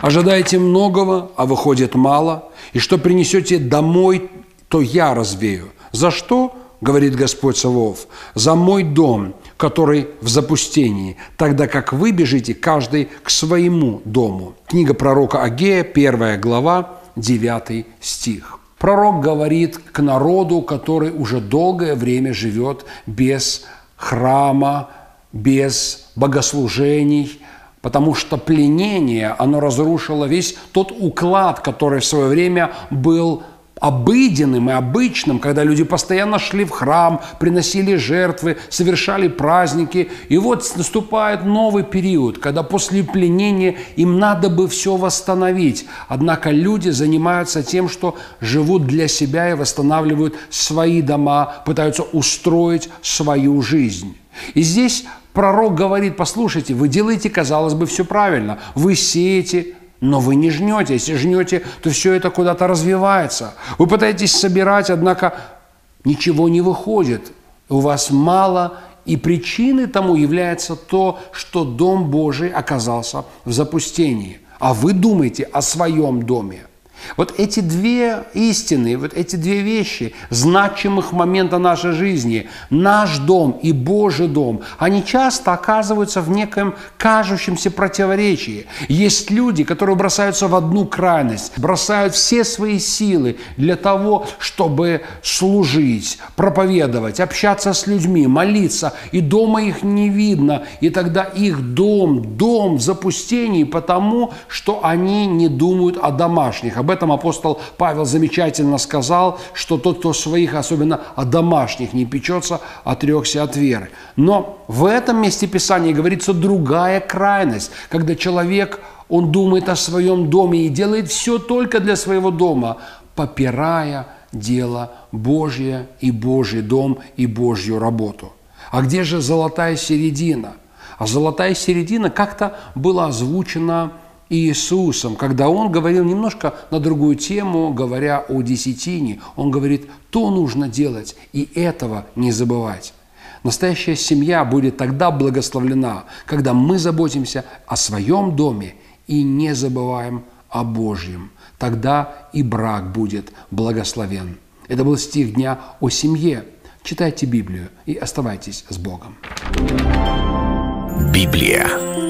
Ожидаете многого, а выходит мало, и что принесете домой, то я развею. За что? говорит Господь Савов, за мой дом, который в запустении, тогда как вы бежите каждый к своему дому. Книга пророка Агея, первая глава, 9 стих. Пророк говорит к народу, который уже долгое время живет без храма, без богослужений, потому что пленение, оно разрушило весь тот уклад, который в свое время был обыденным и обычным, когда люди постоянно шли в храм, приносили жертвы, совершали праздники. И вот наступает новый период, когда после пленения им надо бы все восстановить. Однако люди занимаются тем, что живут для себя и восстанавливают свои дома, пытаются устроить свою жизнь. И здесь пророк говорит, послушайте, вы делаете, казалось бы, все правильно. Вы сеете, но вы не жнете. Если жнете, то все это куда-то развивается. Вы пытаетесь собирать, однако ничего не выходит. У вас мало, и причиной тому является то, что Дом Божий оказался в запустении. А вы думаете о своем доме. Вот эти две истины, вот эти две вещи, значимых момента нашей жизни, наш дом и Божий дом, они часто оказываются в неком кажущемся противоречии. Есть люди, которые бросаются в одну крайность, бросают все свои силы для того, чтобы служить, проповедовать, общаться с людьми, молиться, и дома их не видно, и тогда их дом, дом в запустении, потому что они не думают о домашних, об этом апостол Павел замечательно сказал, что тот, кто своих, особенно о домашних, не печется, отрекся от веры. Но в этом месте Писания говорится другая крайность, когда человек, он думает о своем доме и делает все только для своего дома, попирая дело Божье и Божий дом и Божью работу. А где же золотая середина? А золотая середина как-то была озвучена Иисусом, когда Он говорил немножко на другую тему, говоря о десятине, Он говорит, то нужно делать, и этого не забывать. Настоящая семья будет тогда благословлена, когда мы заботимся о своем доме и не забываем о Божьем. Тогда и брак будет благословен. Это был стих дня о семье. Читайте Библию и оставайтесь с Богом. Библия.